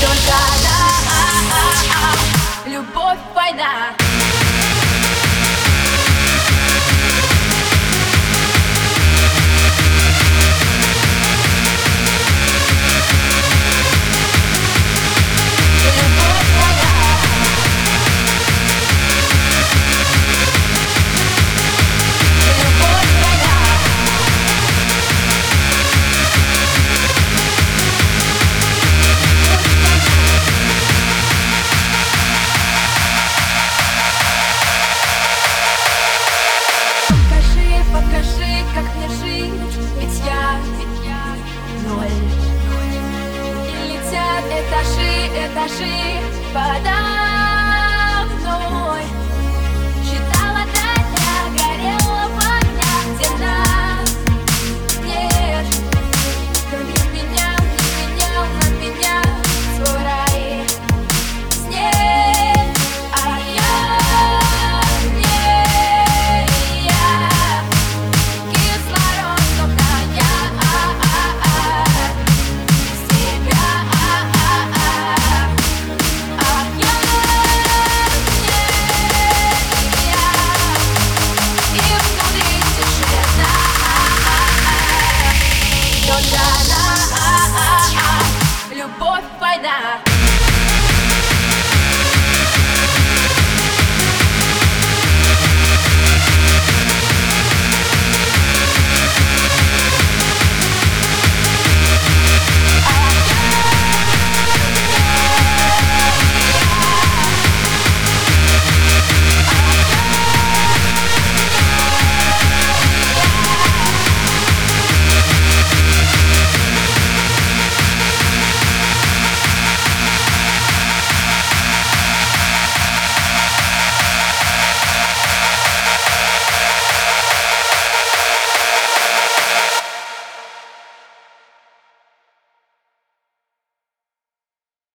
Только да, а, а, а. любовь война. этажи, этажи, подай. А, а, а, Любовь война.